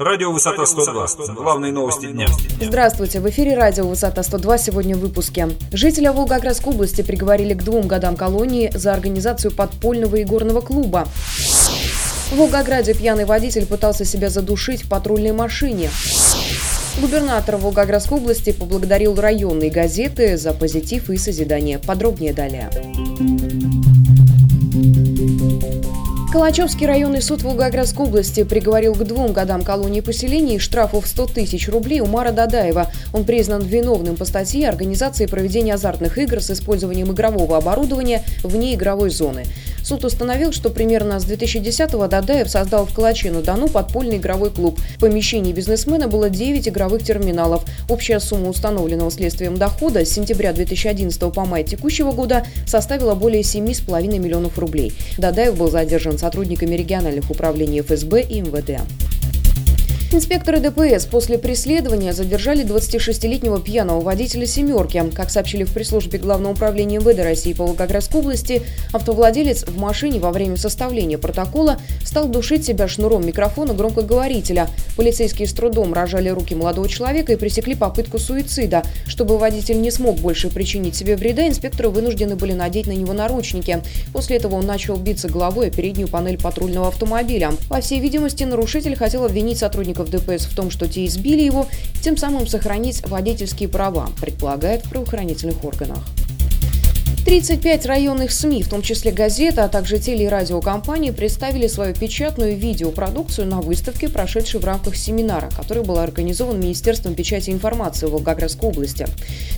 Радио «Высота 102». Главные новости дня. Здравствуйте. В эфире радио «Высота 102» сегодня в выпуске. Жителя Волгоградской области приговорили к двум годам колонии за организацию подпольного и горного клуба. В Волгограде пьяный водитель пытался себя задушить в патрульной машине. Губернатор Волгоградской области поблагодарил районные газеты за позитив и созидание. Подробнее далее. Калачевский районный суд Волгоградской области приговорил к двум годам колонии поселений и штрафу в 100 тысяч рублей Умара Дадаева. Он признан виновным по статье организации проведения азартных игр с использованием игрового оборудования вне игровой зоны. Суд установил, что примерно с 2010-го Дадаев создал в Калаче-на-Дону подпольный игровой клуб. В помещении бизнесмена было 9 игровых терминалов. Общая сумма установленного следствием дохода с сентября 2011 по май текущего года составила более 7,5 миллионов рублей. Дадаев был задержан сотрудниками региональных управлений ФСБ и МВД. Инспекторы ДПС после преследования задержали 26-летнего пьяного водителя «семерки». Как сообщили в пресс-службе Главного управления МВД России по Волгоградской области, автовладелец в машине во время составления протокола стал душить себя шнуром микрофона громкоговорителя. Полицейские с трудом рожали руки молодого человека и пресекли попытку суицида. Чтобы водитель не смог больше причинить себе вреда, инспекторы вынуждены были надеть на него наручники. После этого он начал биться головой о переднюю панель патрульного автомобиля. По всей видимости, нарушитель хотел обвинить сотрудников сотрудников ДПС в том, что те избили его, тем самым сохранить водительские права, предполагает в правоохранительных органах. 35 районных СМИ, в том числе газета, а также теле- и радиокомпании, представили свою печатную видеопродукцию на выставке, прошедшей в рамках семинара, который был организован Министерством печати и информации Волгоградской области.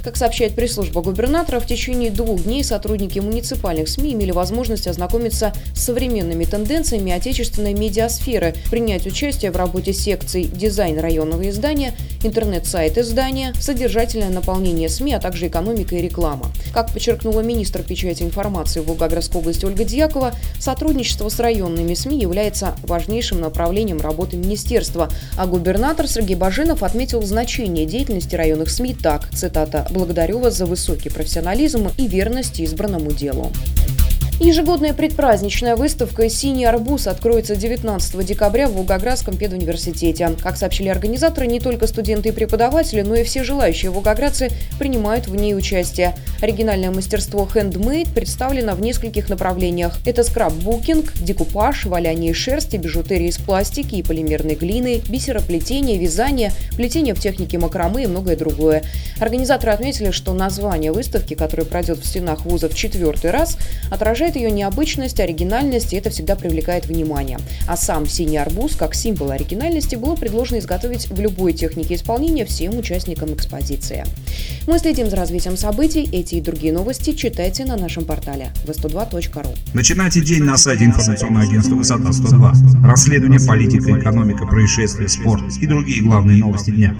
Как сообщает пресс-служба губернатора, в течение двух дней сотрудники муниципальных СМИ имели возможность ознакомиться с современными тенденциями отечественной медиасферы, принять участие в работе секций «Дизайн районного издания», интернет-сайт издания, содержательное наполнение СМИ, а также экономика и реклама. Как подчеркнула министр печати информации Волгоградской области Ольга Дьякова, сотрудничество с районными СМИ является важнейшим направлением работы министерства, а губернатор Сергей Баженов отметил значение деятельности районных СМИ так, цитата, «благодарю вас за высокий профессионализм и верность избранному делу». Ежегодная предпраздничная выставка «Синий арбуз» откроется 19 декабря в Волгоградском педуниверситете. Как сообщили организаторы, не только студенты и преподаватели, но и все желающие волгоградцы принимают в ней участие. Оригинальное мастерство «Handmade» представлено в нескольких направлениях. Это скраббукинг, декупаж, валяние шерсти, бижутерии из пластики и полимерной глины, бисероплетение, вязание, плетение в технике макраме и многое другое. Организаторы отметили, что название выставки, которая пройдет в стенах вуза в четвертый раз, отражает Поражает ее необычность, оригинальность, и это всегда привлекает внимание. А сам синий арбуз, как символ оригинальности, было предложено изготовить в любой технике исполнения всем участникам экспозиции. Мы следим за развитием событий. Эти и другие новости читайте на нашем портале v102.ru. Начинайте день на сайте информационного агентства «Высота 102». Расследование, политика, экономика, происшествия, спорт и другие главные новости дня.